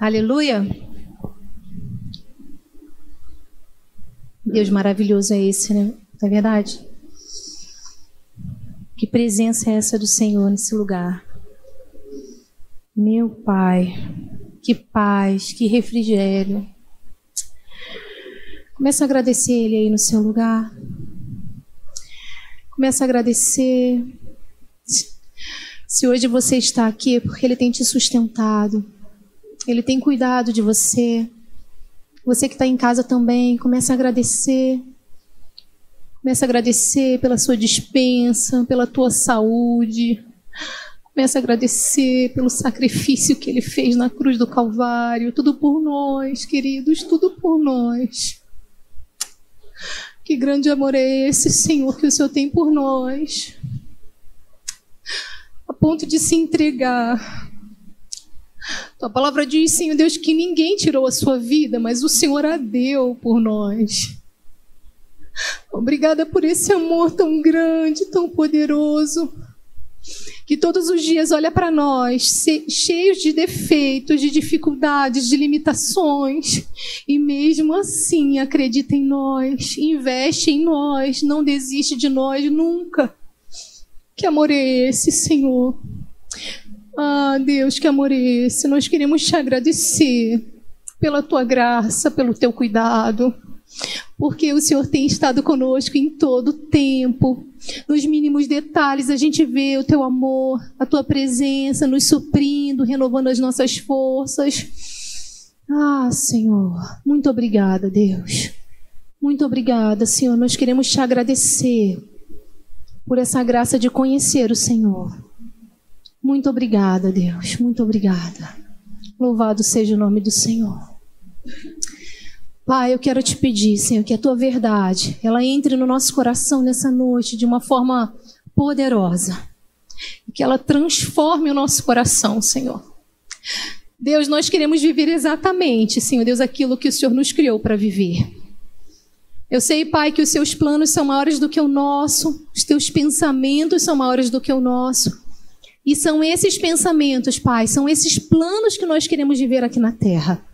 Aleluia. Deus maravilhoso é esse, né? Não é verdade? Que presença é essa do Senhor nesse lugar? Meu Pai, que paz, que refrigério. Começa a agradecer Ele aí no seu lugar. Começa a agradecer. Se hoje você está aqui é porque Ele tem te sustentado. Ele tem cuidado de você. Você que está em casa também, começa a agradecer. Começa a agradecer pela sua dispensa, pela tua saúde. Começa a agradecer pelo sacrifício que ele fez na cruz do Calvário. Tudo por nós, queridos, tudo por nós. Que grande amor é esse, Senhor, que o Senhor tem por nós. A ponto de se entregar tua palavra diz, Senhor Deus, que ninguém tirou a sua vida, mas o Senhor a deu por nós. Obrigada por esse amor tão grande, tão poderoso, que todos os dias olha para nós, cheios de defeitos, de dificuldades, de limitações, e mesmo assim acredita em nós, investe em nós, não desiste de nós nunca. Que amor é esse, Senhor? Ah, Deus, que amor é esse? Nós queremos te agradecer pela tua graça, pelo teu cuidado, porque o Senhor tem estado conosco em todo o tempo. Nos mínimos detalhes a gente vê o teu amor, a tua presença nos suprindo, renovando as nossas forças. Ah, Senhor, muito obrigada, Deus. Muito obrigada, Senhor. Nós queremos te agradecer por essa graça de conhecer o Senhor muito obrigada, Deus. Muito obrigada. Louvado seja o nome do Senhor. Pai, eu quero te pedir, Senhor, que a tua verdade, ela entre no nosso coração nessa noite de uma forma poderosa. Que ela transforme o nosso coração, Senhor. Deus, nós queremos viver exatamente, Senhor Deus, aquilo que o Senhor nos criou para viver. Eu sei, Pai, que os seus planos são maiores do que o nosso, os teus pensamentos são maiores do que o nosso. E são esses pensamentos, Pai, são esses planos que nós queremos viver aqui na terra.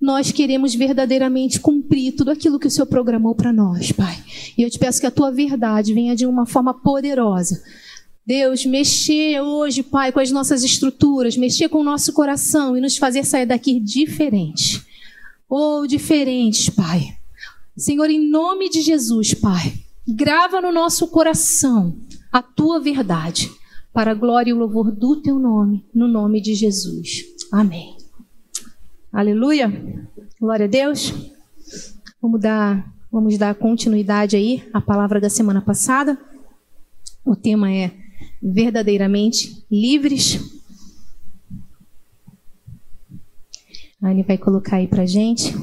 Nós queremos verdadeiramente cumprir tudo aquilo que o Senhor programou para nós, Pai. E eu te peço que a tua verdade venha de uma forma poderosa. Deus, mexer hoje, Pai, com as nossas estruturas, mexer com o nosso coração e nos fazer sair daqui diferentes. Ou oh, diferentes, Pai. Senhor, em nome de Jesus, Pai, grava no nosso coração a tua verdade para a glória e o louvor do teu nome, no nome de Jesus. Amém. Aleluia. Glória a Deus. Vamos dar, vamos dar continuidade aí à palavra da semana passada. O tema é verdadeiramente livres. A Anne vai colocar aí pra gente.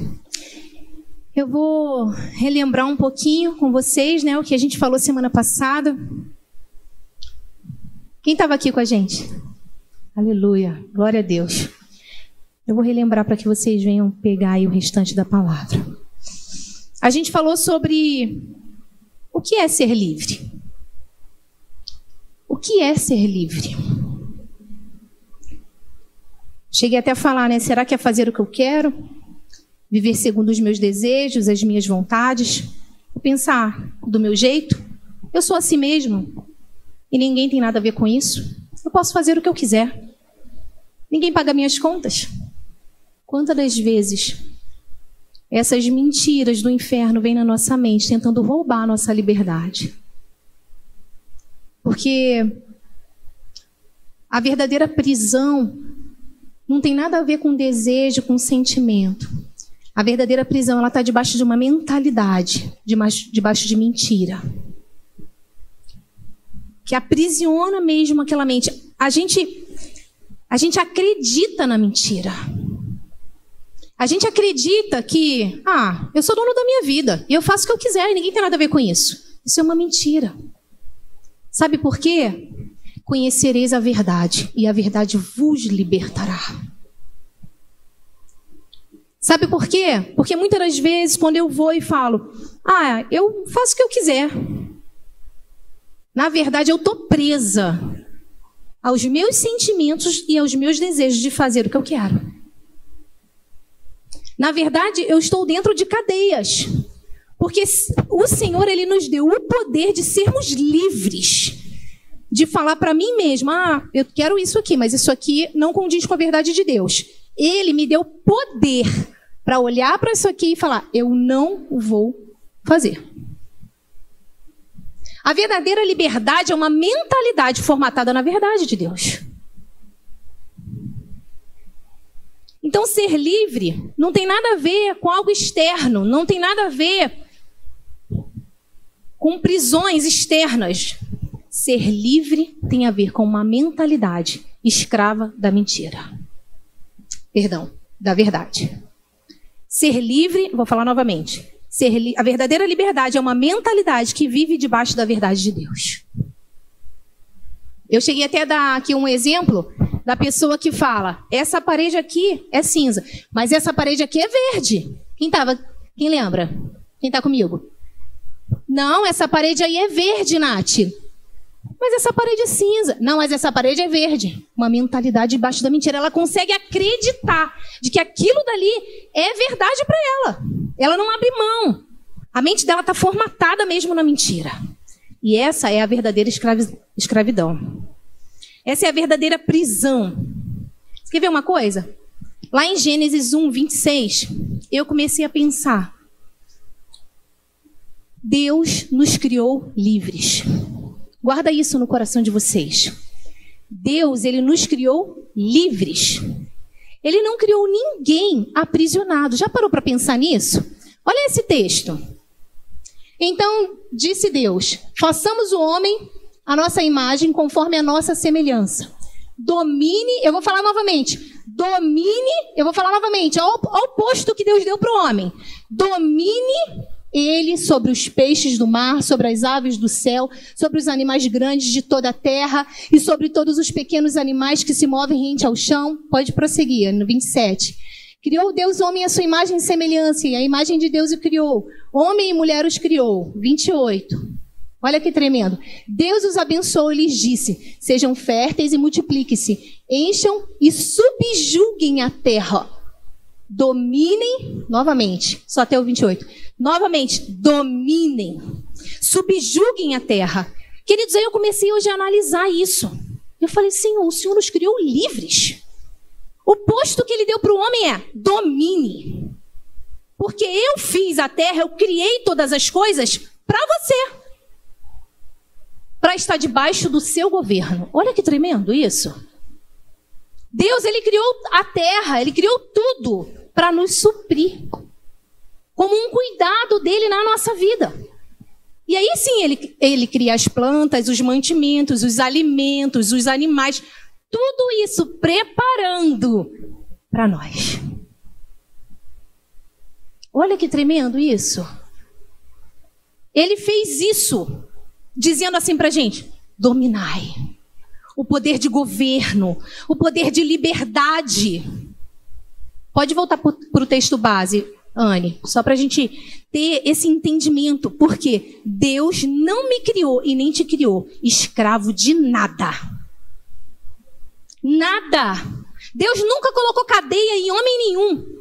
Eu vou relembrar um pouquinho com vocês, né, o que a gente falou semana passada. Quem estava aqui com a gente? Aleluia, glória a Deus. Eu vou relembrar para que vocês venham pegar aí o restante da palavra. A gente falou sobre o que é ser livre. O que é ser livre? Cheguei até a falar, né? Será que é fazer o que eu quero? Viver segundo os meus desejos, as minhas vontades? Pensar do meu jeito? Eu sou assim mesmo e ninguém tem nada a ver com isso, eu posso fazer o que eu quiser. Ninguém paga minhas contas. Quantas das vezes essas mentiras do inferno vêm na nossa mente tentando roubar a nossa liberdade? Porque a verdadeira prisão não tem nada a ver com desejo, com sentimento. A verdadeira prisão ela está debaixo de uma mentalidade, debaixo, debaixo de mentira que aprisiona mesmo aquela mente. A gente a gente acredita na mentira. A gente acredita que, ah, eu sou dono da minha vida e eu faço o que eu quiser e ninguém tem nada a ver com isso. Isso é uma mentira. Sabe por quê? Conhecereis a verdade e a verdade vos libertará. Sabe por quê? Porque muitas das vezes, quando eu vou e falo, ah, eu faço o que eu quiser, na verdade, eu estou presa aos meus sentimentos e aos meus desejos de fazer o que eu quero. Na verdade, eu estou dentro de cadeias. Porque o Senhor ele nos deu o poder de sermos livres. De falar para mim mesma, ah, eu quero isso aqui, mas isso aqui não condiz com a verdade de Deus. Ele me deu poder para olhar para isso aqui e falar, eu não vou fazer. A verdadeira liberdade é uma mentalidade formatada na verdade de Deus. Então, ser livre não tem nada a ver com algo externo, não tem nada a ver com prisões externas. Ser livre tem a ver com uma mentalidade escrava da mentira. Perdão, da verdade. Ser livre, vou falar novamente. Ser a verdadeira liberdade é uma mentalidade que vive debaixo da verdade de Deus. Eu cheguei até a dar aqui um exemplo da pessoa que fala: essa parede aqui é cinza, mas essa parede aqui é verde. Quem tava? Quem lembra? Quem está comigo? Não, essa parede aí é verde, Nath. Mas essa parede é cinza. Não, mas essa parede é verde. Uma mentalidade debaixo da mentira. Ela consegue acreditar de que aquilo dali é verdade para ela. Ela não abre mão. A mente dela está formatada mesmo na mentira. E essa é a verdadeira escravidão. Essa é a verdadeira prisão. Você quer ver uma coisa? Lá em Gênesis 1, 26, eu comecei a pensar. Deus nos criou livres. Guarda isso no coração de vocês. Deus, ele nos criou livres. Ele não criou ninguém aprisionado. Já parou para pensar nisso? Olha esse texto. Então, disse Deus: façamos o homem a nossa imagem conforme a nossa semelhança. Domine, eu vou falar novamente. Domine, eu vou falar novamente, ao, ao posto que Deus deu para o homem. Domine ele sobre os peixes do mar, sobre as aves do céu, sobre os animais grandes de toda a terra e sobre todos os pequenos animais que se movem rente ao chão. Pode prosseguir, no 27. Criou Deus homem à sua imagem e semelhança, e a imagem de Deus o criou. Homem e mulher os criou. 28. Olha que tremendo. Deus os abençoou e lhes disse: Sejam férteis e multipliquem-se, encham e subjuguem a terra. Dominem, novamente, só até o 28. Novamente, dominem, subjuguem a terra. Queridos, aí eu comecei hoje a analisar isso. Eu falei, Senhor, o Senhor nos criou livres. O posto que ele deu para o homem é domine. Porque eu fiz a terra, eu criei todas as coisas para você para estar debaixo do seu governo. Olha que tremendo isso. Deus, ele criou a terra, ele criou tudo para nos suprir. Como um cuidado dele na nossa vida. E aí sim, ele, ele cria as plantas, os mantimentos, os alimentos, os animais, tudo isso preparando para nós. Olha que tremendo isso. Ele fez isso dizendo assim para gente: dominai. O poder de governo, o poder de liberdade. Pode voltar para o texto base, Anne, só para a gente ter esse entendimento. Porque Deus não me criou e nem te criou escravo de nada. Nada. Deus nunca colocou cadeia em homem nenhum.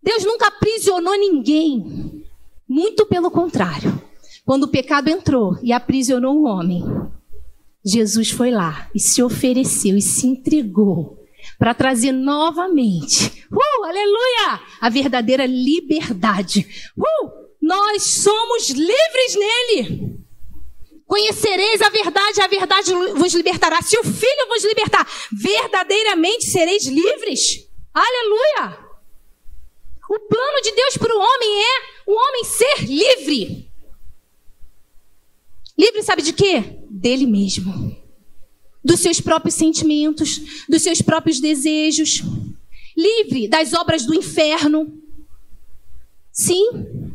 Deus nunca aprisionou ninguém. Muito pelo contrário. Quando o pecado entrou e aprisionou o homem, Jesus foi lá e se ofereceu e se entregou para trazer novamente, uh, aleluia, a verdadeira liberdade. Uh, nós somos livres nele. Conhecereis a verdade, a verdade vos libertará. Se o Filho vos libertar, verdadeiramente sereis livres. Aleluia! O plano de Deus para o homem é o homem ser livre. Livre, sabe de quê? Dele mesmo. Dos seus próprios sentimentos, dos seus próprios desejos. Livre das obras do inferno. Sim,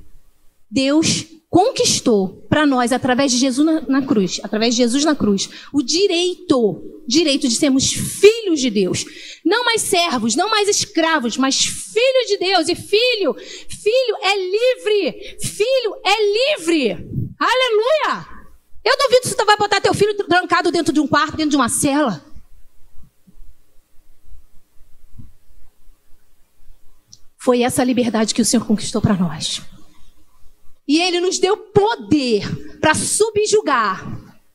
Deus conquistou para nós, através de Jesus na, na, cruz, através de Jesus na cruz, o direito, direito de sermos filhos de Deus. Não mais servos, não mais escravos, mas filhos de Deus. E filho, filho é livre. Filho é livre. Aleluia! Eu duvido que você vai botar teu filho trancado dentro de um quarto, dentro de uma cela. Foi essa liberdade que o Senhor conquistou para nós. E Ele nos deu poder para subjugar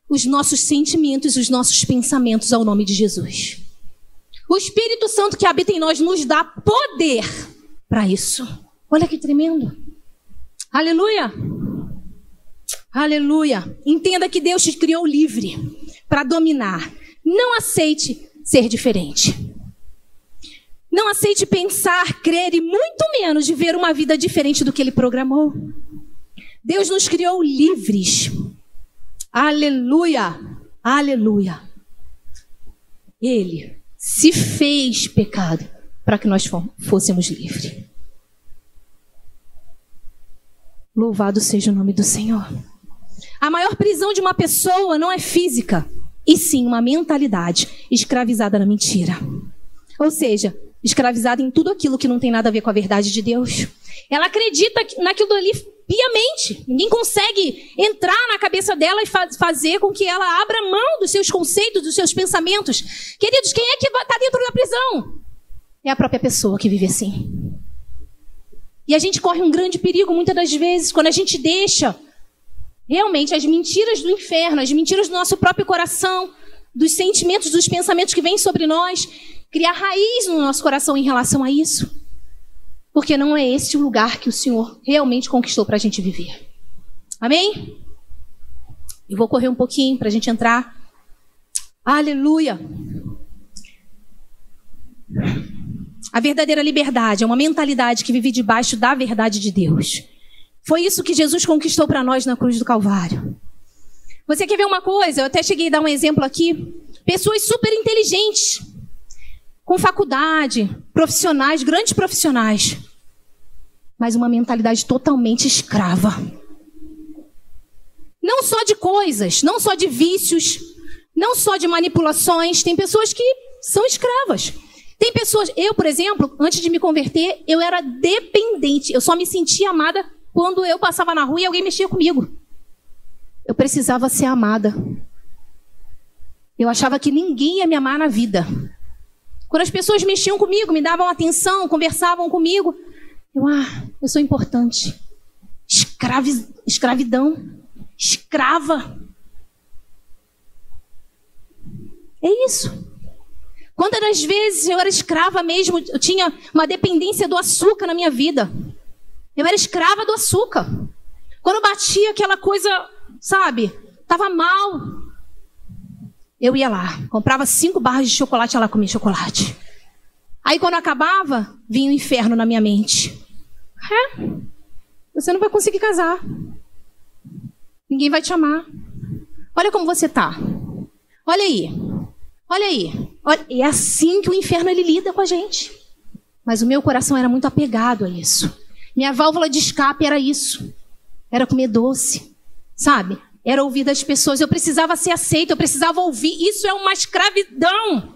os nossos sentimentos, os nossos pensamentos ao nome de Jesus. O Espírito Santo que habita em nós nos dá poder para isso. Olha que tremendo. Aleluia. Aleluia. Entenda que Deus te criou livre para dominar. Não aceite ser diferente. Não aceite pensar, crer e muito menos de ver uma vida diferente do que ele programou. Deus nos criou livres. Aleluia. Aleluia. Ele se fez pecado para que nós fôssemos livres. Louvado seja o nome do Senhor. A maior prisão de uma pessoa não é física, e sim uma mentalidade escravizada na mentira. Ou seja, escravizada em tudo aquilo que não tem nada a ver com a verdade de Deus. Ela acredita naquilo ali piamente. Ninguém consegue entrar na cabeça dela e fa fazer com que ela abra mão dos seus conceitos, dos seus pensamentos. Queridos, quem é que está dentro da prisão? É a própria pessoa que vive assim. E a gente corre um grande perigo muitas das vezes quando a gente deixa realmente as mentiras do inferno, as mentiras do nosso próprio coração, dos sentimentos, dos pensamentos que vêm sobre nós, criar raiz no nosso coração em relação a isso. Porque não é esse o lugar que o Senhor realmente conquistou para a gente viver. Amém? Eu vou correr um pouquinho para a gente entrar. Aleluia! A verdadeira liberdade é uma mentalidade que vive debaixo da verdade de Deus. Foi isso que Jesus conquistou para nós na cruz do Calvário. Você quer ver uma coisa? Eu até cheguei a dar um exemplo aqui. Pessoas super inteligentes, com faculdade, profissionais, grandes profissionais, mas uma mentalidade totalmente escrava. Não só de coisas, não só de vícios, não só de manipulações, tem pessoas que são escravas. Tem pessoas, eu, por exemplo, antes de me converter, eu era dependente. Eu só me sentia amada quando eu passava na rua e alguém mexia comigo. Eu precisava ser amada. Eu achava que ninguém ia me amar na vida. Quando as pessoas mexiam comigo, me davam atenção, conversavam comigo, eu, ah, eu sou importante. Escravi, escravidão. Escrava. É isso. Quantas vezes eu era escrava mesmo, eu tinha uma dependência do açúcar na minha vida. Eu era escrava do açúcar. Quando batia aquela coisa, sabe, tava mal, eu ia lá, comprava cinco barras de chocolate, ela comia chocolate. Aí quando acabava, vinha o inferno na minha mente. É, você não vai conseguir casar. Ninguém vai te amar. Olha como você tá. Olha aí. Olha aí. Olha, é assim que o inferno ele lida com a gente. Mas o meu coração era muito apegado a isso. Minha válvula de escape era isso. Era comer doce. Sabe? era ouvir das pessoas. Eu precisava ser aceito, eu precisava ouvir. Isso é uma escravidão.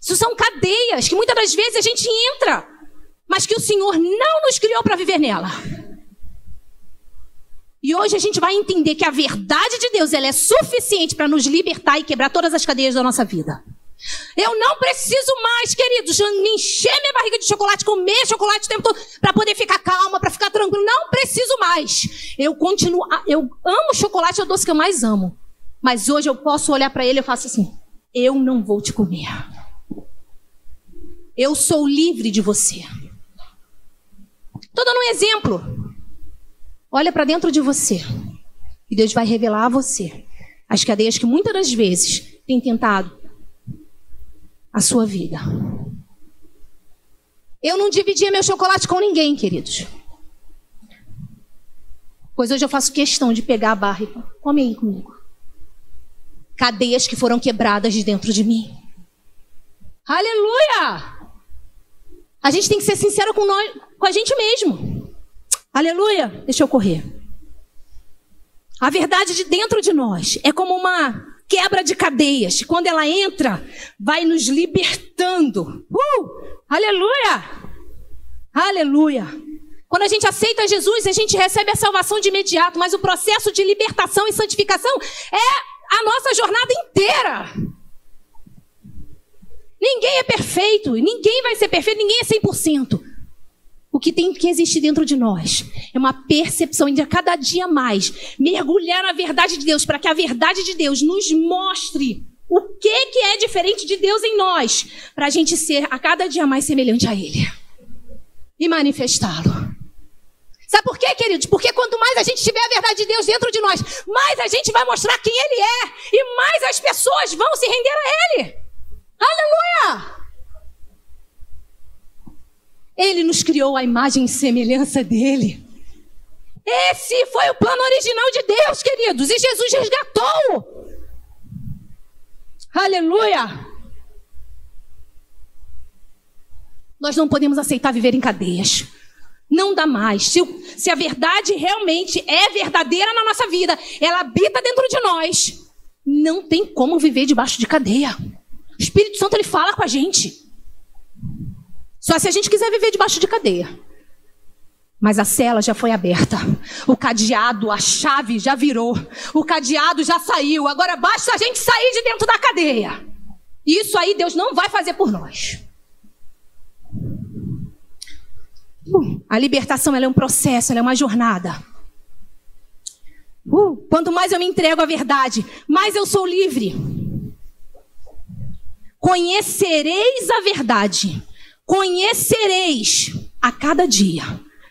Isso são cadeias que muitas das vezes a gente entra, mas que o Senhor não nos criou para viver nela. E hoje a gente vai entender que a verdade de Deus ela é suficiente para nos libertar e quebrar todas as cadeias da nossa vida. Eu não preciso mais, queridos, encher minha barriga de chocolate, comer chocolate o tempo todo para poder ficar calma, para ficar tranquilo. Não preciso mais. Eu continuo, eu amo chocolate, é o doce que eu mais amo. Mas hoje eu posso olhar para ele e faço assim: eu não vou te comer. Eu sou livre de você. Estou dando um exemplo. Olha para dentro de você. E Deus vai revelar a você as cadeias que muitas das vezes tem tentado a sua vida. Eu não dividia meu chocolate com ninguém, queridos. Pois hoje eu faço questão de pegar a barra e come aí comigo. Cadeias que foram quebradas de dentro de mim. Aleluia! A gente tem que ser sincero com nós, com a gente mesmo. Aleluia! Deixa eu correr. A verdade de dentro de nós é como uma quebra de cadeias. Quando ela entra, vai nos libertando. Uh! Aleluia! Aleluia! Quando a gente aceita Jesus, a gente recebe a salvação de imediato, mas o processo de libertação e santificação é a nossa jornada inteira. Ninguém é perfeito, ninguém vai ser perfeito, ninguém é 100%. O que tem que existir dentro de nós é uma percepção de a cada dia mais mergulhar na verdade de Deus, para que a verdade de Deus nos mostre o que, que é diferente de Deus em nós, para a gente ser a cada dia mais semelhante a Ele e manifestá-lo. Sabe por quê, queridos? Porque quanto mais a gente tiver a verdade de Deus dentro de nós, mais a gente vai mostrar quem Ele é e mais as pessoas vão se render a Ele. Aleluia! Ele nos criou a imagem e semelhança dele. Esse foi o plano original de Deus, queridos, e Jesus resgatou. Aleluia! Nós não podemos aceitar viver em cadeias. Não dá mais. Se, se, a verdade realmente é verdadeira na nossa vida, ela habita dentro de nós, não tem como viver debaixo de cadeia. O Espírito Santo ele fala com a gente. Só se a gente quiser viver debaixo de cadeia. Mas a cela já foi aberta. O cadeado, a chave já virou. O cadeado já saiu. Agora basta a gente sair de dentro da cadeia. Isso aí Deus não vai fazer por nós. Uh, a libertação é um processo, é uma jornada. Uh, quanto mais eu me entrego à verdade, mais eu sou livre. Conhecereis a verdade. Conhecereis a cada dia.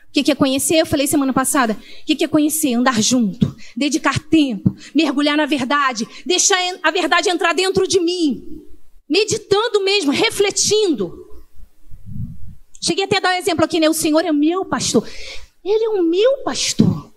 O que é conhecer? Eu falei semana passada. O que é conhecer? Andar junto, dedicar tempo, mergulhar na verdade, deixar a verdade entrar dentro de mim, meditando mesmo, refletindo. Cheguei até a dar um exemplo aqui, né? O Senhor é meu pastor. Ele é o meu pastor.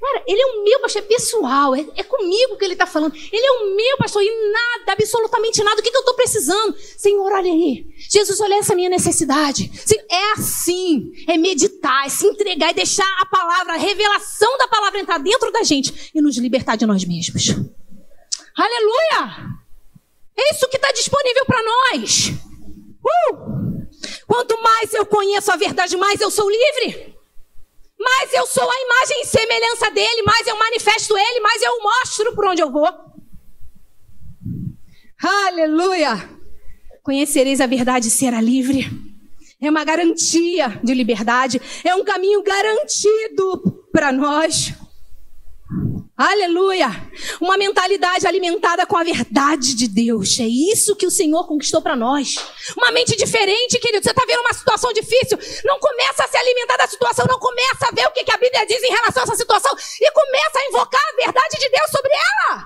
Cara, ele é o meu pastor, é pessoal, é, é comigo que ele está falando. Ele é o meu pastor e nada, absolutamente nada. O que, que eu estou precisando? Senhor, olha aí. Jesus, olha essa minha necessidade. É assim, é meditar, é se entregar e deixar a palavra, a revelação da palavra entrar dentro da gente e nos libertar de nós mesmos. Aleluia! É isso que está disponível para nós. Uh! Quanto mais eu conheço a verdade, mais eu sou livre. Mais eu sou a imagem e semelhança dele, mais eu manifesto ele, mais eu mostro por onde eu vou. Aleluia! Conhecereis a verdade e será livre. É uma garantia de liberdade, é um caminho garantido para nós. Aleluia! Uma mentalidade alimentada com a verdade de Deus. É isso que o Senhor conquistou para nós. Uma mente diferente, querido. Você está vendo uma situação difícil? Não começa a se alimentar da situação, não começa a ver o que a Bíblia diz em relação a essa situação e começa a invocar a verdade de Deus sobre ela.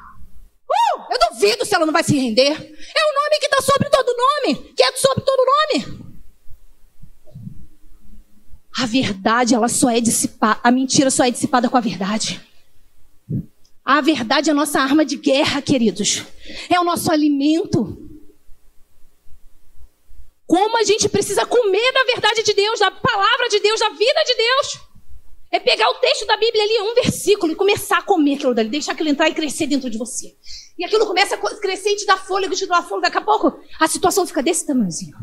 Uh, eu duvido se ela não vai se render. É o nome que está sobre todo nome, que é sobre todo nome. A verdade, ela só é dissipada, a mentira só é dissipada com a verdade. A verdade é a nossa arma de guerra, queridos. É o nosso alimento. Como a gente precisa comer da verdade de Deus, da palavra de Deus, da vida de Deus. É pegar o texto da Bíblia ali, um versículo, e começar a comer aquilo dali, deixar aquilo entrar e crescer dentro de você. E aquilo começa a crescer e te dá fôlego, te dá fôlego. Daqui a pouco, a situação fica desse tamanhozinho.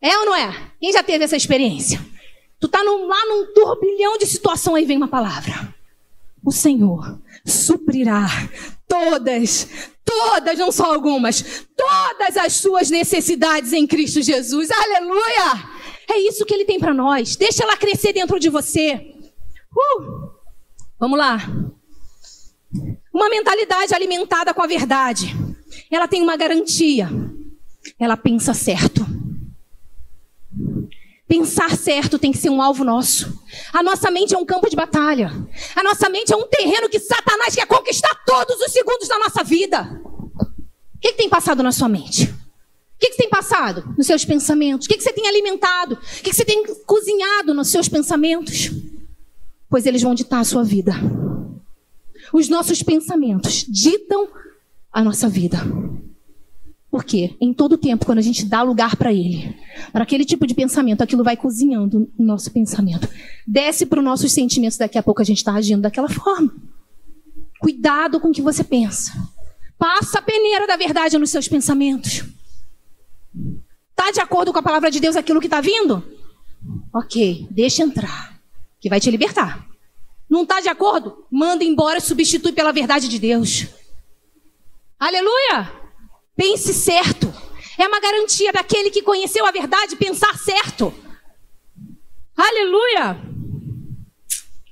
É ou não é? Quem já teve essa experiência? Tu tá num, lá num turbilhão de situação, aí vem uma palavra. O Senhor suprirá todas, todas, não só algumas, todas as suas necessidades em Cristo Jesus. Aleluia! É isso que Ele tem para nós. Deixa ela crescer dentro de você. Uh! Vamos lá. Uma mentalidade alimentada com a verdade. Ela tem uma garantia. Ela pensa certo. Pensar certo tem que ser um alvo nosso. A nossa mente é um campo de batalha. A nossa mente é um terreno que Satanás quer conquistar todos os segundos da nossa vida. O que, que tem passado na sua mente? O que, que tem passado nos seus pensamentos? O que, que você tem alimentado? O que, que você tem cozinhado nos seus pensamentos? Pois eles vão ditar a sua vida. Os nossos pensamentos ditam a nossa vida. Porque em todo tempo, quando a gente dá lugar para ele, para aquele tipo de pensamento, aquilo vai cozinhando o nosso pensamento. Desce para os nossos sentimentos, daqui a pouco a gente está agindo daquela forma. Cuidado com o que você pensa. Passa a peneira da verdade nos seus pensamentos. Está de acordo com a palavra de Deus aquilo que está vindo? Ok, deixa entrar, que vai te libertar. Não está de acordo? Manda embora e substitui pela verdade de Deus. Aleluia! Pense certo. É uma garantia daquele que conheceu a verdade pensar certo. Aleluia!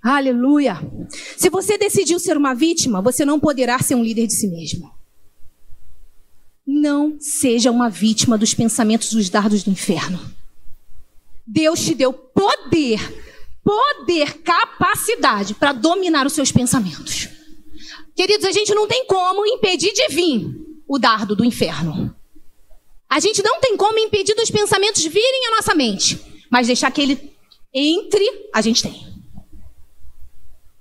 Aleluia! Se você decidiu ser uma vítima, você não poderá ser um líder de si mesmo. Não seja uma vítima dos pensamentos dos dardos do inferno. Deus te deu poder, poder, capacidade para dominar os seus pensamentos. Queridos, a gente não tem como impedir de vir o dardo do inferno. A gente não tem como impedir dos pensamentos virem à nossa mente, mas deixar que ele entre, a gente tem.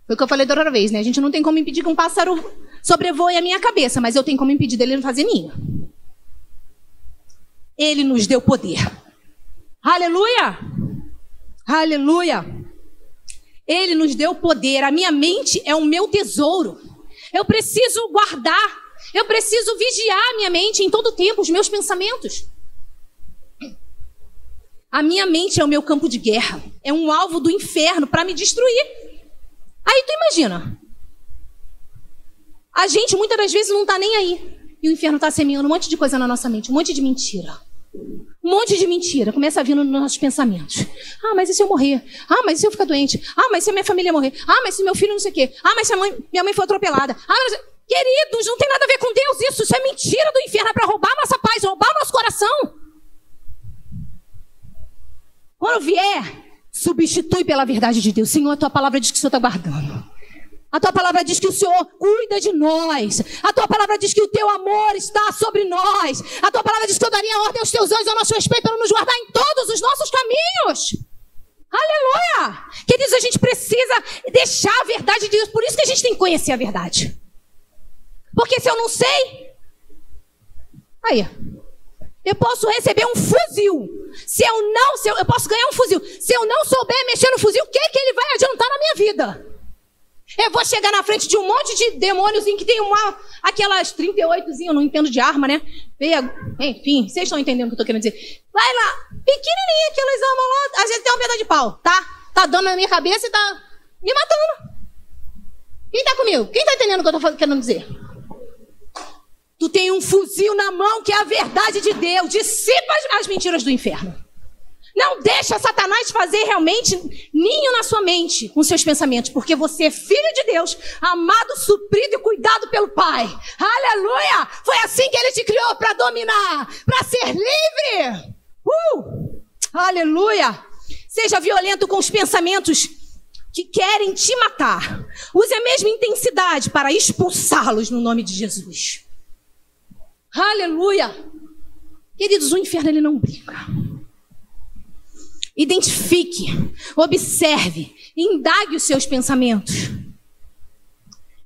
Foi o que eu falei da outra vez, né? A gente não tem como impedir que um pássaro sobrevoe a minha cabeça, mas eu tenho como impedir dele não fazer ninho. Ele nos deu poder. Aleluia! Aleluia! Ele nos deu poder. A minha mente é o meu tesouro. Eu preciso guardar. Eu preciso vigiar minha mente em todo tempo, os meus pensamentos. A minha mente é o meu campo de guerra. É um alvo do inferno para me destruir. Aí tu imagina. A gente muitas das vezes não está nem aí. E o inferno está semeando um monte de coisa na nossa mente, um monte de mentira. Um monte de mentira começa a vir nos nossos pensamentos. Ah, mas e se eu morrer? Ah, mas e se eu ficar doente? Ah, mas se a minha família morrer? Ah, mas se meu filho não sei o quê? Ah, mas se mãe, minha mãe foi atropelada? Ah, mas... Queridos, não tem nada a ver com Deus isso. Isso é mentira do inferno. É para roubar nossa paz, roubar nosso coração. Quando vier, substitui pela verdade de Deus. Senhor, a tua palavra diz que o Senhor está guardando. A tua palavra diz que o Senhor cuida de nós. A tua palavra diz que o teu amor está sobre nós. A tua palavra diz que eu daria ordem aos teus anjos ao nosso respeito para nos guardar em todos os nossos caminhos. Aleluia! Queridos, a gente precisa deixar a verdade de Deus. Por isso que a gente tem que conhecer a verdade. Porque se eu não sei, aí, eu posso receber um fuzil. Se eu não, se eu, eu posso ganhar um fuzil. Se eu não souber mexer no fuzil, o que, que ele vai adiantar na minha vida? Eu vou chegar na frente de um monte de demônios em que tem uma, aquelas 38, eu não entendo de arma, né? Pega, enfim, vocês estão entendendo o que eu tô querendo dizer. Vai lá, pequenininha aquelas armas lá, às vezes tem uma pedra de pau, tá? Tá dando na minha cabeça e tá me matando. Quem tá comigo? Quem tá entendendo o que eu tô querendo dizer? Tu tem um fuzil na mão que é a verdade de Deus. Dissipa as mentiras do inferno. Não deixa Satanás fazer realmente ninho na sua mente com seus pensamentos, porque você é filho de Deus, amado, suprido e cuidado pelo Pai. Aleluia! Foi assim que ele te criou para dominar, para ser livre. Uh! Aleluia! Seja violento com os pensamentos que querem te matar. Use a mesma intensidade para expulsá-los no nome de Jesus. Aleluia! Queridos, o inferno ele não brinca. Identifique, observe, indague os seus pensamentos.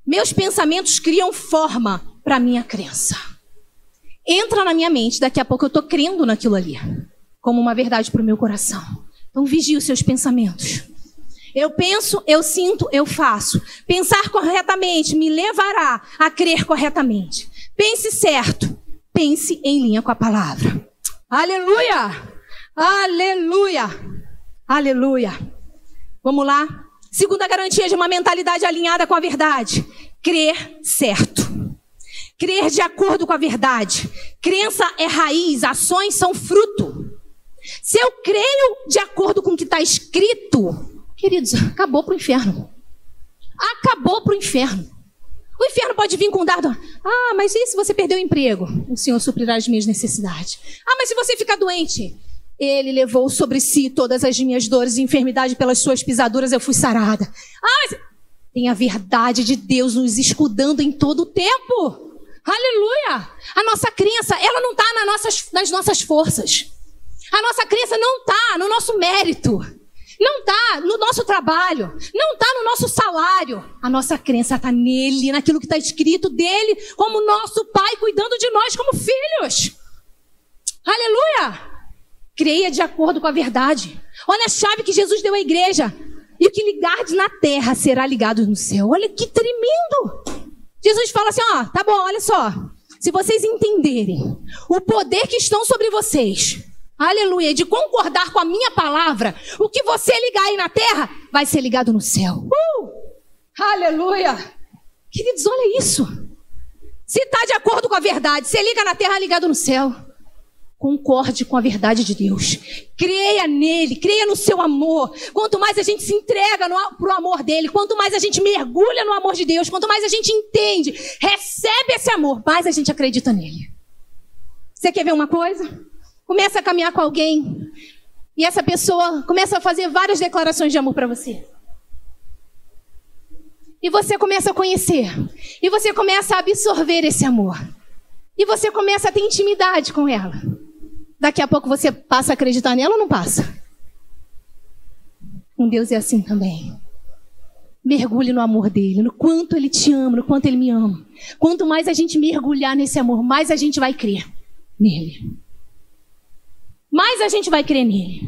Meus pensamentos criam forma para minha crença. Entra na minha mente, daqui a pouco eu estou crendo naquilo ali, como uma verdade para o meu coração. Então vigie os seus pensamentos. Eu penso, eu sinto, eu faço. Pensar corretamente me levará a crer corretamente. Pense certo. Pense em linha com a palavra. Aleluia! Aleluia! Aleluia! Vamos lá? Segunda garantia de uma mentalidade alinhada com a verdade: crer certo. Crer de acordo com a verdade. Crença é raiz, ações são fruto. Se eu creio de acordo com o que está escrito, queridos, acabou para o inferno. Acabou para o inferno. O inferno pode vir com um dardo. Ah, mas e se você perder o emprego? O Senhor suprirá as minhas necessidades. Ah, mas se você ficar doente? Ele levou sobre si todas as minhas dores e enfermidade, pelas suas pisaduras eu fui sarada. Ah, mas tem a verdade de Deus nos escudando em todo o tempo. Aleluia! A nossa crença, ela não está nas nossas, nas nossas forças. A nossa crença não está no nosso mérito. Não está no nosso trabalho, não está no nosso salário. A nossa crença está nele, naquilo que está escrito dele, como nosso pai cuidando de nós como filhos. Aleluia! Creia de acordo com a verdade. Olha a chave que Jesus deu à igreja. E o que ligardes na terra será ligado no céu. Olha que tremendo! Jesus fala assim: ó, tá bom, olha só. Se vocês entenderem o poder que estão sobre vocês, aleluia, de concordar com a minha palavra, o que você ligar aí na terra vai ser ligado no céu. Uh! Aleluia! Queridos, olha isso. Se está de acordo com a verdade, você liga na terra, ligado no céu. concorde com a verdade de Deus. Creia nele, creia no seu amor. Quanto mais a gente se entrega para o amor dele, quanto mais a gente mergulha no amor de Deus, quanto mais a gente entende, recebe esse amor, mais a gente acredita nele. Você quer ver uma coisa? Começa a caminhar com alguém e essa pessoa começa a fazer várias declarações de amor para você. E você começa a conhecer. E você começa a absorver esse amor. E você começa a ter intimidade com ela. Daqui a pouco você passa a acreditar nela ou não passa? Um Deus é assim também. Mergulhe no amor dele, no quanto ele te ama, no quanto ele me ama. Quanto mais a gente mergulhar nesse amor, mais a gente vai crer nele. Mais a gente vai crer nele.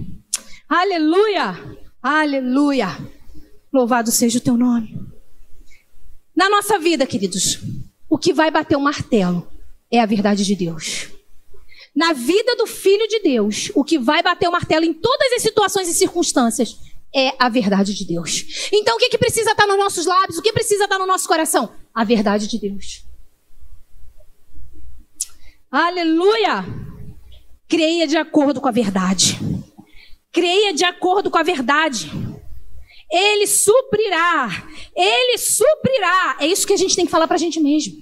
Aleluia! Aleluia! Louvado seja o teu nome. Na nossa vida, queridos, o que vai bater o martelo é a verdade de Deus. Na vida do Filho de Deus, o que vai bater o martelo em todas as situações e circunstâncias é a verdade de Deus. Então, o que, que precisa estar nos nossos lábios? O que precisa estar no nosso coração? A verdade de Deus. Aleluia! Creia de acordo com a verdade. Creia de acordo com a verdade. Ele suprirá. Ele suprirá. É isso que a gente tem que falar para a gente mesmo.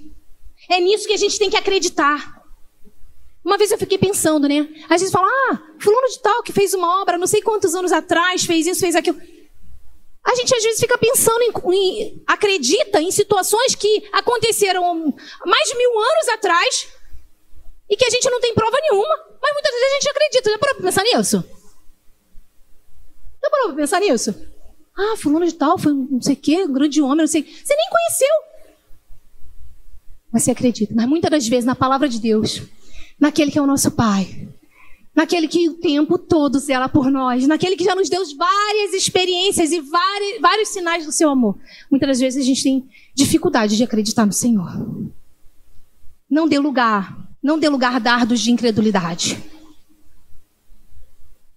É nisso que a gente tem que acreditar. Uma vez eu fiquei pensando, né? Às vezes fala, ah, fulano de tal que fez uma obra não sei quantos anos atrás, fez isso, fez aquilo. A gente às vezes fica pensando em, em acredita em situações que aconteceram mais de mil anos atrás e que a gente não tem prova nenhuma, mas muitas vezes a gente acredita. Já parou pra pensar nisso? Já parou pra pensar nisso? Ah, fulano de tal foi não sei o quê, um grande homem, não sei. Você nem conheceu mas você acredita. Mas muitas das vezes na palavra de Deus, naquele que é o nosso Pai, naquele que o tempo todo zela por nós, naquele que já nos deu várias experiências e vários, vários sinais do seu amor. Muitas das vezes a gente tem dificuldade de acreditar no Senhor. Não dê lugar, não dê lugar a dardos de incredulidade.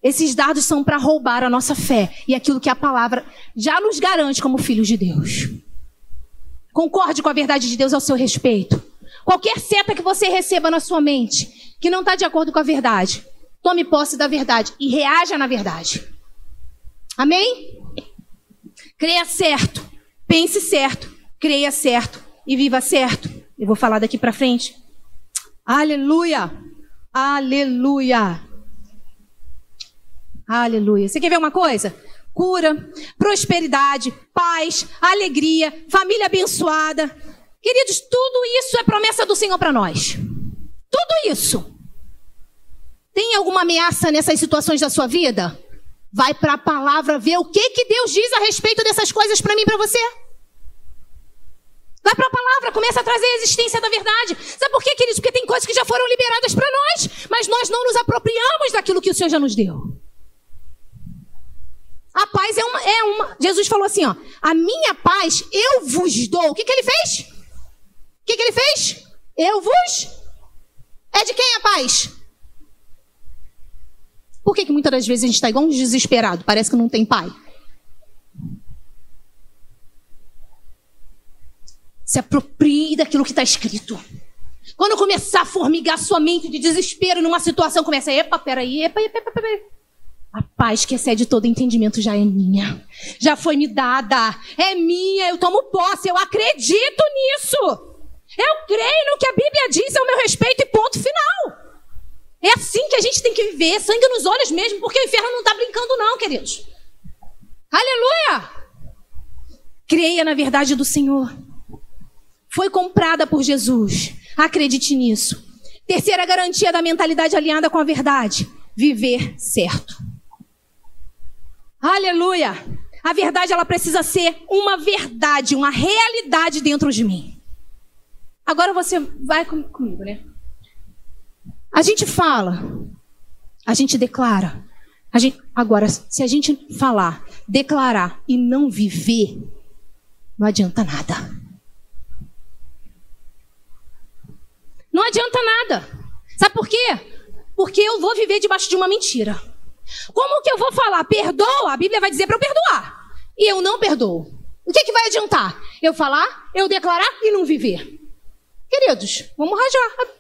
Esses dados são para roubar a nossa fé e aquilo que a palavra já nos garante como filhos de Deus. Concorde com a verdade de Deus ao seu respeito. Qualquer seta que você receba na sua mente que não está de acordo com a verdade, tome posse da verdade e reaja na verdade. Amém? Creia certo, pense certo, creia certo e viva certo. Eu vou falar daqui para frente. Aleluia! Aleluia! Aleluia. Você quer ver uma coisa? cura, prosperidade, paz, alegria, família abençoada. Queridos, tudo isso é promessa do Senhor para nós. Tudo isso. Tem alguma ameaça nessas situações da sua vida? Vai para a palavra ver o que, que Deus diz a respeito dessas coisas para mim e para você. Vai para a palavra, começa a trazer a existência da verdade. Sabe por quê, queridos? Porque tem coisas que já foram liberadas para nós, mas nós não nos apropriamos daquilo que o Senhor já nos deu. A paz é uma, é uma. Jesus falou assim: ó, a minha paz eu vos dou. O que, que ele fez? O que, que ele fez? Eu vos. É de quem a paz? Por que, que muitas das vezes a gente está igual um desesperado? Parece que não tem pai. Se aproprie daquilo que está escrito. Quando começar a formigar sua mente de desespero numa situação, começa, epa, peraí, epa, epa, epa, epa. A paz que excede todo entendimento já é minha. Já foi me dada. É minha, eu tomo posse, eu acredito nisso. Eu creio no que a Bíblia diz ao meu respeito e ponto final. É assim que a gente tem que viver, sangue nos olhos mesmo, porque o inferno não está brincando, não, queridos. Aleluia! Creia na verdade do Senhor. Foi comprada por Jesus. Acredite nisso. Terceira garantia da mentalidade alinhada com a verdade: viver certo. Aleluia! A verdade ela precisa ser uma verdade, uma realidade dentro de mim. Agora você vai comigo, né? A gente fala, a gente declara. A gente, agora, se a gente falar, declarar e não viver, não adianta nada. Não adianta nada. Sabe por quê? Porque eu vou viver debaixo de uma mentira. Como que eu vou falar? Perdoa? A Bíblia vai dizer para eu perdoar. E eu não perdoo. O que, que vai adiantar? Eu falar, eu declarar e não viver. Queridos, vamos rajar.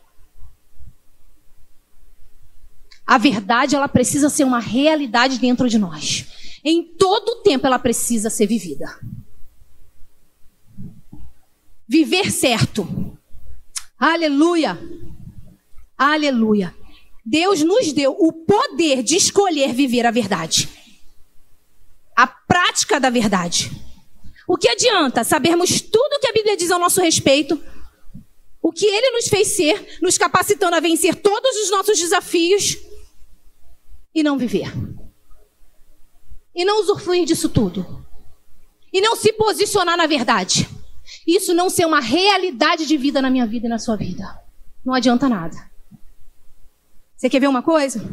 A verdade, ela precisa ser uma realidade dentro de nós. Em todo tempo ela precisa ser vivida. Viver certo. Aleluia. Aleluia. Deus nos deu o poder de escolher viver a verdade. A prática da verdade. O que adianta sabermos tudo que a Bíblia diz ao nosso respeito, o que ele nos fez ser, nos capacitando a vencer todos os nossos desafios e não viver? E não usufruir disso tudo. E não se posicionar na verdade. Isso não ser uma realidade de vida na minha vida e na sua vida. Não adianta nada. Você quer ver uma coisa?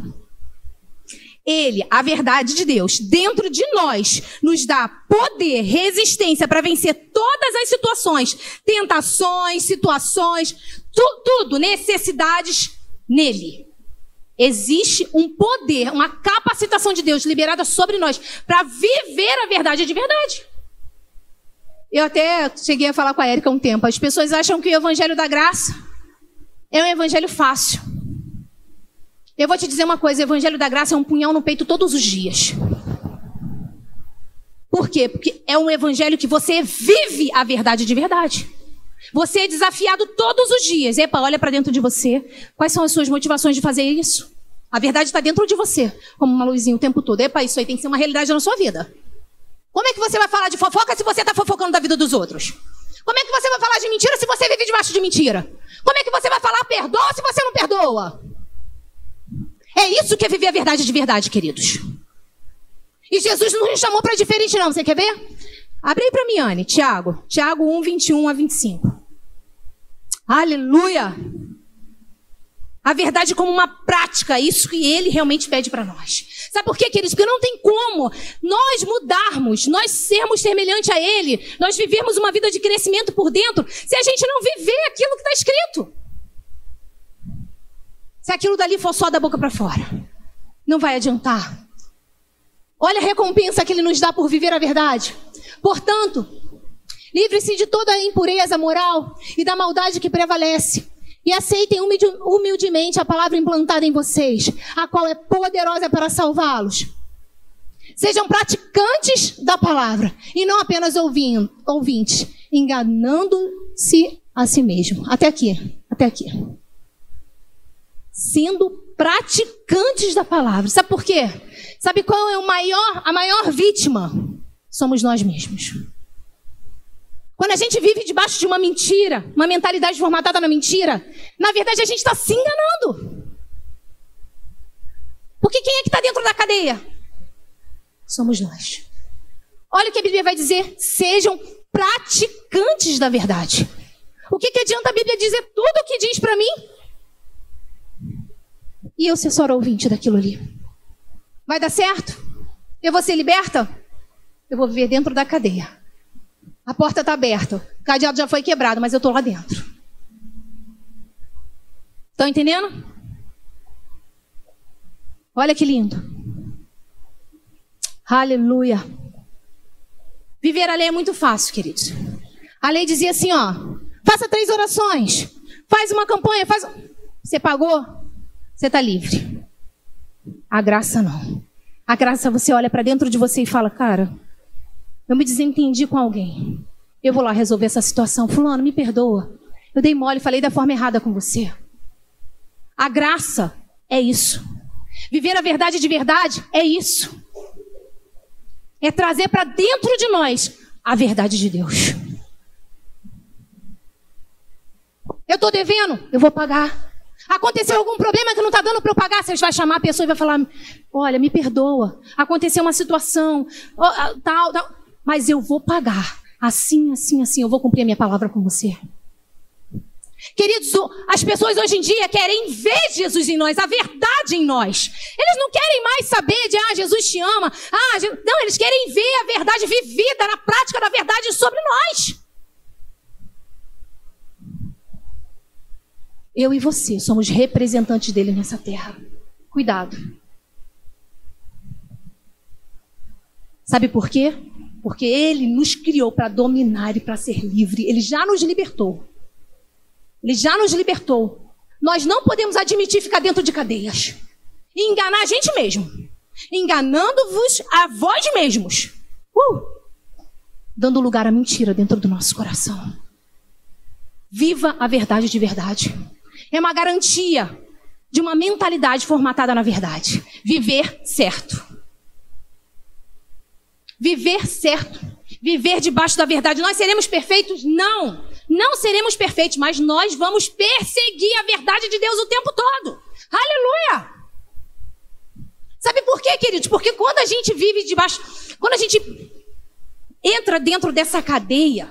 Ele, a verdade de Deus, dentro de nós, nos dá poder, resistência para vencer todas as situações, tentações, situações, tu, tudo, necessidades nele. Existe um poder, uma capacitação de Deus liberada sobre nós para viver a verdade de verdade. Eu até cheguei a falar com a Érica um tempo. As pessoas acham que o evangelho da graça é um evangelho fácil. Eu vou te dizer uma coisa: o evangelho da graça é um punhal no peito todos os dias. Por quê? Porque é um evangelho que você vive a verdade de verdade. Você é desafiado todos os dias. Epa, olha para dentro de você. Quais são as suas motivações de fazer isso? A verdade está dentro de você, como uma luzinha o tempo todo. Epa, isso aí tem que ser uma realidade na sua vida. Como é que você vai falar de fofoca se você está fofocando da vida dos outros? Como é que você vai falar de mentira se você vive debaixo de mentira? Como é que você vai falar perdoa se você não perdoa? É isso que é viver a verdade de verdade, queridos. E Jesus não nos chamou para diferente, não. Você quer ver? Abre aí para mim, Anne. Tiago. Tiago 1, 21 a 25. Aleluia! A verdade como uma prática, isso que ele realmente pede para nós. Sabe por quê, queridos? Porque não tem como nós mudarmos, nós sermos semelhante a ele, nós vivermos uma vida de crescimento por dentro, se a gente não viver aquilo que está escrito. Se aquilo dali for só da boca para fora, não vai adiantar. Olha a recompensa que ele nos dá por viver a verdade. Portanto, livre-se de toda a impureza moral e da maldade que prevalece. E aceitem humildemente a palavra implantada em vocês, a qual é poderosa para salvá-los. Sejam praticantes da palavra e não apenas ouvindo, ouvintes, enganando-se a si mesmo. Até aqui, até aqui sendo praticantes da palavra. Sabe por quê? Sabe qual é o maior, a maior vítima? Somos nós mesmos. Quando a gente vive debaixo de uma mentira, uma mentalidade formatada na mentira, na verdade a gente está se enganando. Porque quem é que está dentro da cadeia? Somos nós. Olha o que a Bíblia vai dizer: sejam praticantes da verdade. O que, que adianta a Bíblia dizer tudo o que diz para mim e eu ser só ouvinte daquilo ali. Vai dar certo? Eu vou ser liberta? Eu vou viver dentro da cadeia. A porta está aberta. O cadeado já foi quebrado, mas eu estou lá dentro. Estão entendendo? Olha que lindo. Aleluia. Viver a lei é muito fácil, queridos. A lei dizia assim, ó. Faça três orações. Faz uma campanha. Faz... Você pagou? você está livre. A graça não. A graça você olha para dentro de você e fala, cara, eu me desentendi com alguém. Eu vou lá resolver essa situação. Fulano, me perdoa. Eu dei mole, falei da forma errada com você. A graça é isso. Viver a verdade de verdade é isso. É trazer para dentro de nós a verdade de Deus. Eu estou devendo, eu vou pagar. Aconteceu algum problema que não está dando para eu pagar, você vai chamar a pessoa e vai falar: Olha, me perdoa. Aconteceu uma situação, tal, tal. Mas eu vou pagar. Assim, assim, assim. Eu vou cumprir a minha palavra com você. Queridos, as pessoas hoje em dia querem ver Jesus em nós, a verdade em nós. Eles não querem mais saber de, ah, Jesus te ama. Ah, não, eles querem ver a verdade vivida na prática da verdade sobre nós. Eu e você somos representantes dele nessa terra. Cuidado. Sabe por quê? Porque ele nos criou para dominar e para ser livre. Ele já nos libertou. Ele já nos libertou. Nós não podemos admitir ficar dentro de cadeias. e enganar a gente mesmo. Enganando-vos a vós mesmos. Uh! Dando lugar à mentira dentro do nosso coração. Viva a verdade de verdade. É uma garantia de uma mentalidade formatada na verdade. Viver certo. Viver certo. Viver debaixo da verdade. Nós seremos perfeitos? Não. Não seremos perfeitos, mas nós vamos perseguir a verdade de Deus o tempo todo. Aleluia! Sabe por quê, queridos? Porque quando a gente vive debaixo, quando a gente entra dentro dessa cadeia,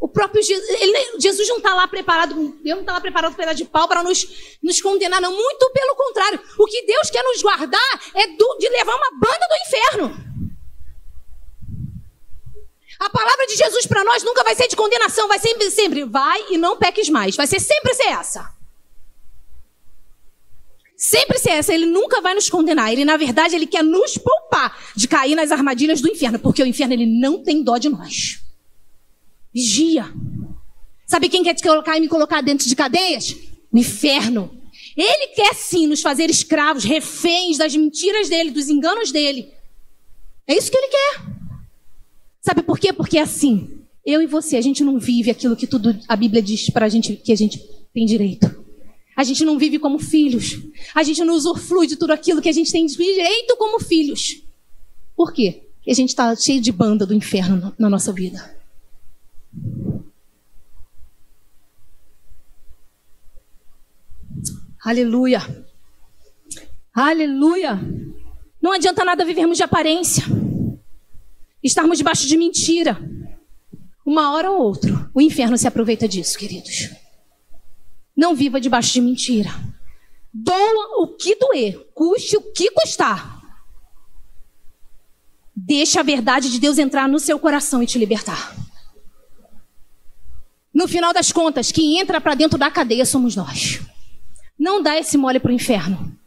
o próprio Jesus, ele, Jesus não está lá preparado, Deus não está lá preparado pedaço de pau para nos, nos condenar, não. Muito pelo contrário. O que Deus quer nos guardar é do, de levar uma banda do inferno. A palavra de Jesus para nós nunca vai ser de condenação, vai sempre, sempre, vai e não peques mais. Vai ser sempre ser essa. Sempre ser essa. Ele nunca vai nos condenar. Ele, na verdade, ele quer nos poupar de cair nas armadilhas do inferno, porque o inferno ele não tem dó de nós. Vigia. Sabe quem quer te colocar e me colocar dentro de cadeias? O inferno. Ele quer sim nos fazer escravos, reféns das mentiras dele, dos enganos dele. É isso que ele quer. Sabe por quê? Porque é assim, eu e você, a gente não vive aquilo que tudo a Bíblia diz para a gente que a gente tem direito. A gente não vive como filhos. A gente não usufrui de tudo aquilo que a gente tem direito como filhos. Por quê? Porque a gente está cheio de banda do inferno na nossa vida. Aleluia. Aleluia. Não adianta nada vivermos de aparência estarmos debaixo de mentira. Uma hora ou outra, o inferno se aproveita disso, queridos. Não viva debaixo de mentira. Doa o que doer, custe o que custar. Deixa a verdade de Deus entrar no seu coração e te libertar. No final das contas, quem entra para dentro da cadeia somos nós. Não dá esse mole para o inferno.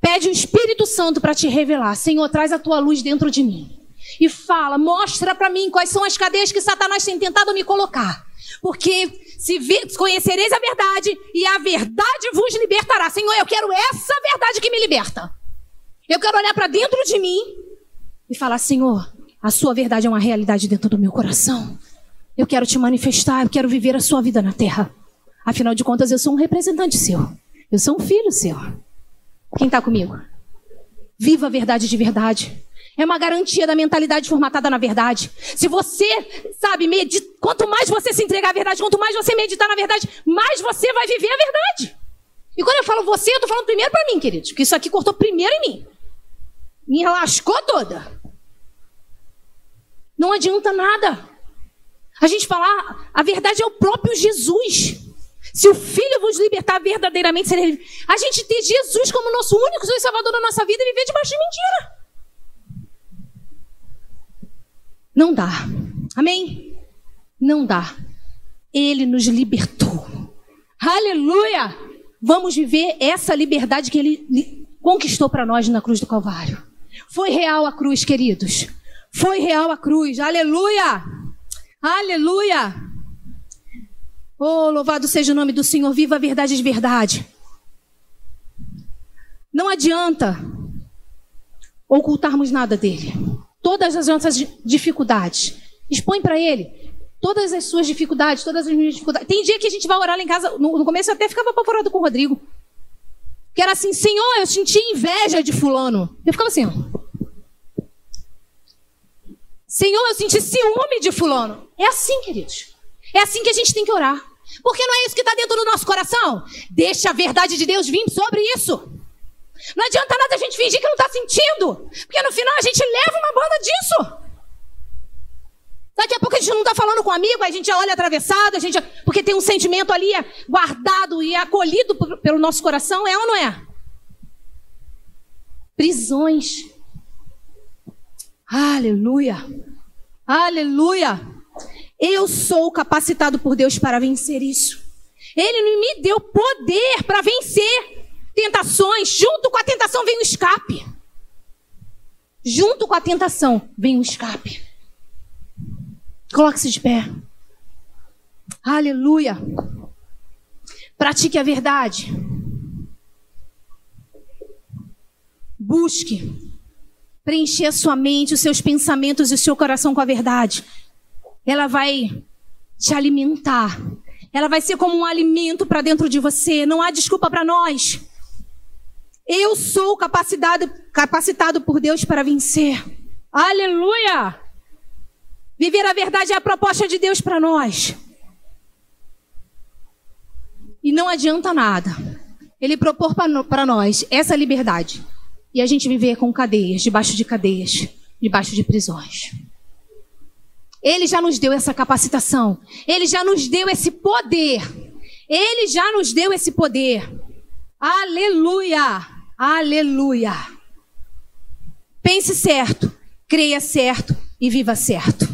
Pede o Espírito Santo para te revelar. Senhor, traz a tua luz dentro de mim e fala: mostra para mim quais são as cadeias que Satanás tem tentado me colocar. Porque se conhecereis a verdade e a verdade vos libertará. Senhor, eu quero essa verdade que me liberta. Eu quero olhar para dentro de mim e falar: Senhor, a sua verdade é uma realidade dentro do meu coração. Eu quero te manifestar, eu quero viver a sua vida na terra. Afinal de contas, eu sou um representante seu. Eu sou um filho seu. Quem está comigo? Viva a verdade de verdade. É uma garantia da mentalidade formatada na verdade. Se você, sabe, medita, quanto mais você se entregar à verdade, quanto mais você meditar na verdade, mais você vai viver a verdade. E quando eu falo você, eu estou falando primeiro para mim, queridos, porque isso aqui cortou primeiro em mim. Me lascou toda. Não adianta nada. A gente falar, a verdade é o próprio Jesus. Se o Filho vos libertar verdadeiramente, a gente ter Jesus como nosso único Salvador da nossa vida e viver debaixo de mentira. Não dá. Amém? Não dá. Ele nos libertou. Aleluia! Vamos viver essa liberdade que ele conquistou para nós na cruz do Calvário. Foi real a cruz, queridos. Foi real a cruz. Aleluia! Aleluia! Oh, louvado seja o nome do Senhor. Viva a verdade de verdade. Não adianta ocultarmos nada dele todas as nossas dificuldades. Expõe para Ele todas as suas dificuldades, todas as minhas dificuldades. Tem dia que a gente vai orar lá em casa, no, no começo eu até ficava apavorado com o Rodrigo. Que era assim, Senhor, eu senti inveja de fulano. Eu ficava assim, ó. Senhor, eu senti ciúme de fulano. É assim, queridos. É assim que a gente tem que orar. Porque não é isso que está dentro do nosso coração? Deixa a verdade de Deus vir sobre isso. Não adianta nada a gente fingir que não está sentindo, porque no final a gente leva uma banda disso. Daqui a pouco a gente não está falando com um amigo, a gente olha atravessado, a gente porque tem um sentimento ali guardado e acolhido pelo nosso coração, é ou não é? Prisões. Aleluia. Aleluia. Eu sou capacitado por Deus para vencer isso. Ele me deu poder para vencer tentações, junto com a tentação vem o escape. Junto com a tentação vem o escape. Coloque-se de pé. Aleluia. Pratique a verdade. Busque preencher a sua mente, os seus pensamentos e o seu coração com a verdade. Ela vai te alimentar. Ela vai ser como um alimento para dentro de você. Não há desculpa para nós. Eu sou capacitado, capacitado por Deus para vencer. Aleluia! Viver a verdade é a proposta de Deus para nós. E não adianta nada. Ele propor para nós essa liberdade. E a gente viver com cadeias, debaixo de cadeias, debaixo de prisões. Ele já nos deu essa capacitação. Ele já nos deu esse poder. Ele já nos deu esse poder. Aleluia! Aleluia! Pense certo, creia certo e viva certo.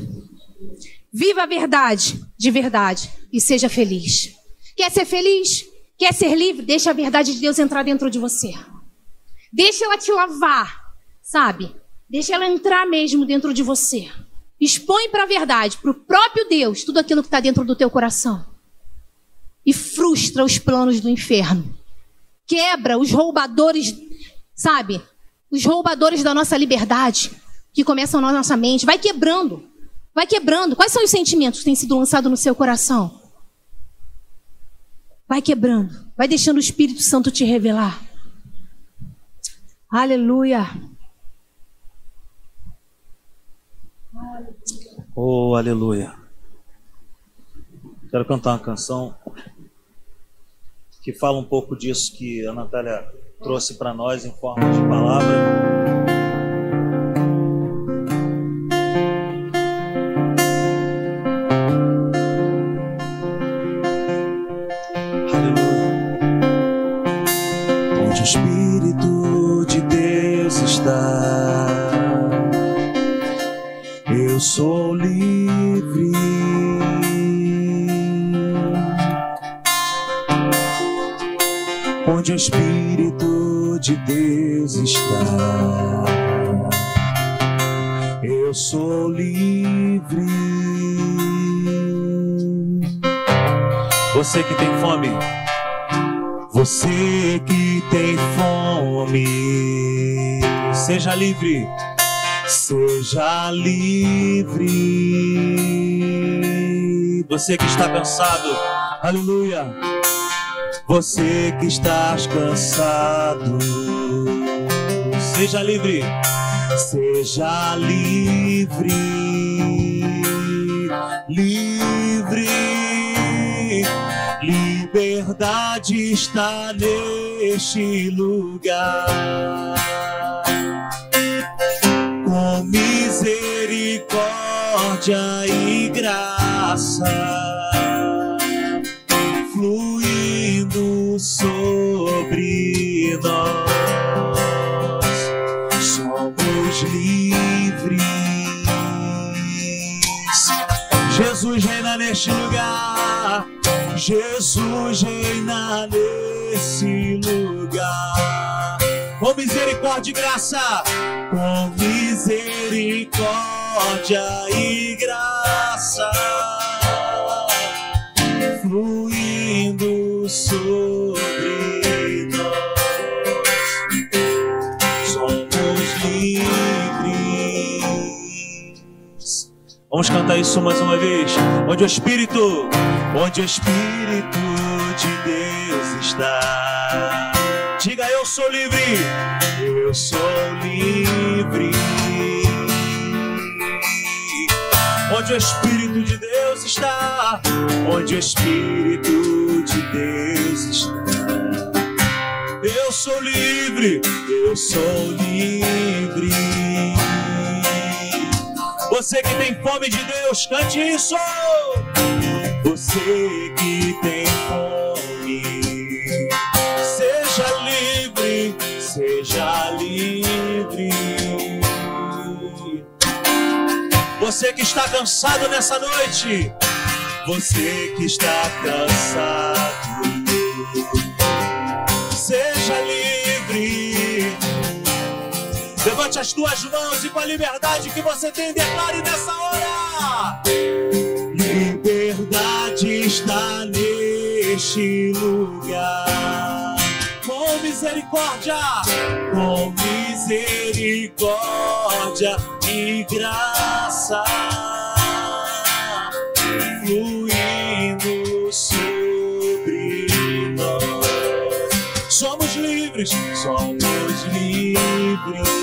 Viva a verdade de verdade e seja feliz. Quer ser feliz? Quer ser livre? Deixa a verdade de Deus entrar dentro de você. Deixa ela te lavar, sabe? Deixa ela entrar mesmo dentro de você. Expõe para a verdade, para o próprio Deus, tudo aquilo que está dentro do teu coração. E frustra os planos do inferno. Quebra os roubadores, sabe? Os roubadores da nossa liberdade, que começam na nossa mente. Vai quebrando. Vai quebrando. Quais são os sentimentos que têm sido lançados no seu coração? Vai quebrando. Vai deixando o Espírito Santo te revelar. Aleluia. Oh, aleluia. Quero cantar uma canção que fala um pouco disso que a Natália trouxe para nós em forma de palavra. Você que tem fome. Você que tem fome. Seja livre. Seja livre. Você que está cansado. Aleluia. Você que está cansado. Seja livre. Seja livre. Livre Liberdade está neste lugar. Com misericórdia e graça sobre nós. Somos livres. Jesus reina neste lugar. Jesus reina nesse lugar. Com misericórdia e graça, com misericórdia e graça, Vamos cantar isso mais uma vez. Onde o Espírito onde o Espírito de Deus está. Diga, eu sou livre, eu sou livre. Onde o Espírito de Deus está, onde o Espírito de Deus está. Eu sou livre, eu sou livre. Você que tem fome de Deus, cante isso. Você que tem fome, seja livre, seja livre. Você que está cansado nessa noite, você que está cansado, Levante as tuas mãos e com a liberdade que você tem, declare nessa hora liberdade está neste lugar. Com misericórdia, com misericórdia e graça fluindo sobre nós. Somos livres, somos livres.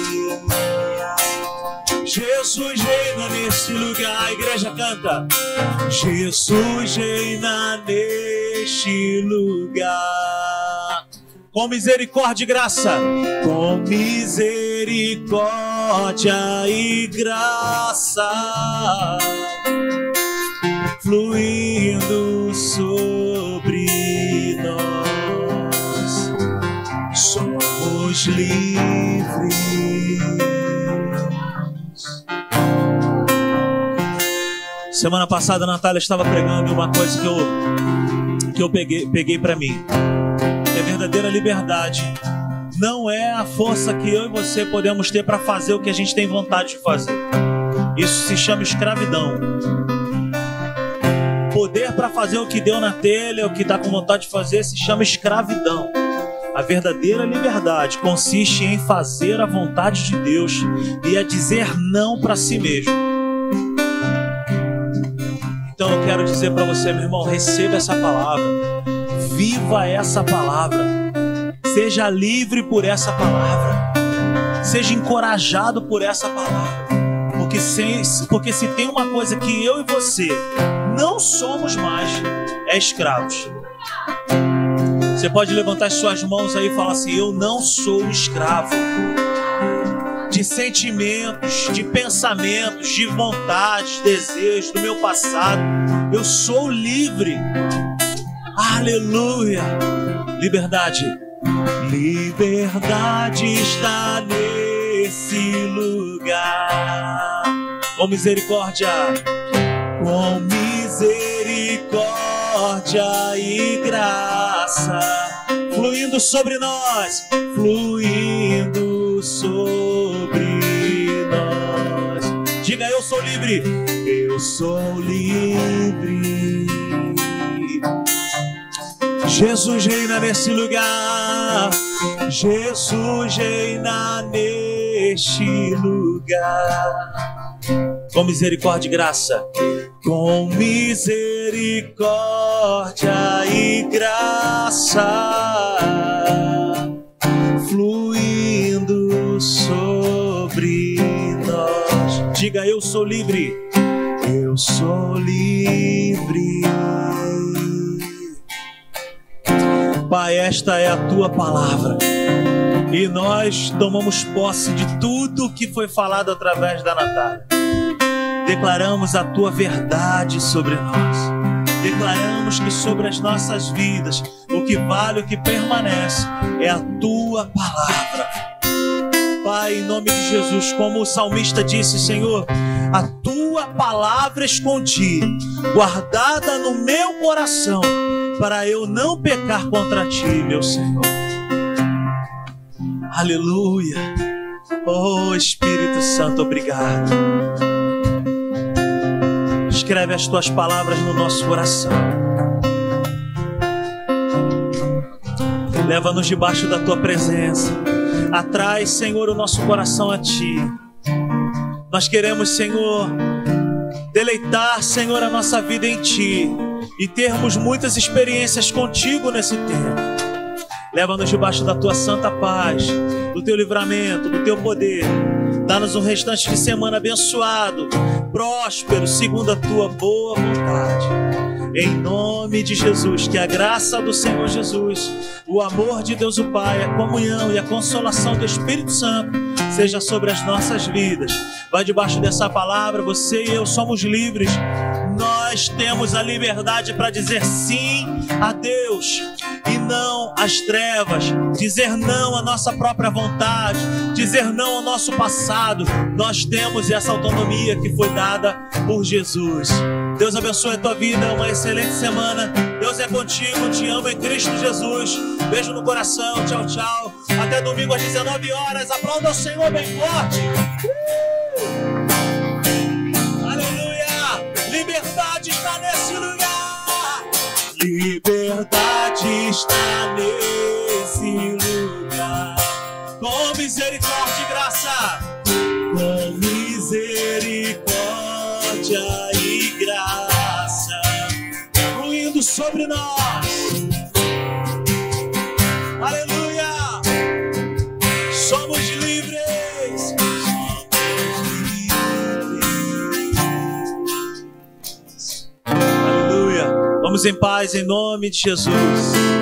Jesus reina nesse lugar. A igreja canta. Jesus reina neste lugar. Com misericórdia e graça. Com misericórdia e graça. Fluindo sobre nós. Somos livres. Semana passada a Natália estava pregando uma coisa que eu, que eu peguei, peguei para mim. Que a verdadeira liberdade não é a força que eu e você podemos ter para fazer o que a gente tem vontade de fazer. Isso se chama escravidão. Poder para fazer o que deu na telha, o que está com vontade de fazer, se chama escravidão. A verdadeira liberdade consiste em fazer a vontade de Deus e a dizer não para si mesmo. Quero dizer para você, meu irmão, receba essa palavra. Viva essa palavra. Seja livre por essa palavra. Seja encorajado por essa palavra. Porque se, porque se tem uma coisa que eu e você não somos mais, é escravos. Você pode levantar as suas mãos aí e falar assim: Eu não sou escravo de sentimentos, de pensamentos, de vontades, desejos do meu passado. Eu sou livre. Aleluia. Liberdade. Liberdade está nesse lugar. Com misericórdia. Com misericórdia e graça fluindo sobre nós, fluindo sobre livre. Eu sou livre. Jesus reina nesse lugar. Jesus reina neste lugar. Com misericórdia e graça. Com misericórdia e graça. Diga eu sou livre. Eu sou livre. Pai, esta é a tua palavra. E nós tomamos posse de tudo que foi falado através da Natália. Declaramos a tua verdade sobre nós. Declaramos que sobre as nossas vidas o que vale, o que permanece é a tua palavra. Pai, em nome de Jesus, como o salmista disse, Senhor, a tua palavra escondi, guardada no meu coração, para eu não pecar contra ti, meu Senhor. Aleluia. Oh Espírito Santo, obrigado. Escreve as tuas palavras no nosso coração. Leva-nos debaixo da tua presença Atrai, Senhor, o nosso coração a Ti. Nós queremos, Senhor, deleitar, Senhor, a nossa vida em Ti e termos muitas experiências contigo nesse tempo. Leva-nos debaixo da Tua santa paz, do Teu livramento, do Teu poder. Dá-nos um restante de semana abençoado, próspero, segundo a Tua boa vontade. Em nome de Jesus, que a graça do Senhor Jesus, o amor de Deus o Pai, a comunhão e a consolação do Espírito Santo seja sobre as nossas vidas. Vai debaixo dessa palavra, você e eu somos livres. Nós temos a liberdade para dizer sim a Deus e não às trevas, dizer não à nossa própria vontade, dizer não ao nosso passado. Nós temos essa autonomia que foi dada por Jesus. Deus abençoe a tua vida, uma excelente semana. Deus é contigo, te amo em Cristo Jesus. Beijo no coração, tchau, tchau. Até domingo às 19 horas. Aplauda o Senhor bem forte. Uh! Aleluia! Liberdade está nesse lugar. Liberdade está nesse lugar. Sobre nós. Aleluia! Somos livres. Aleluia! Vamos em paz em nome de Jesus.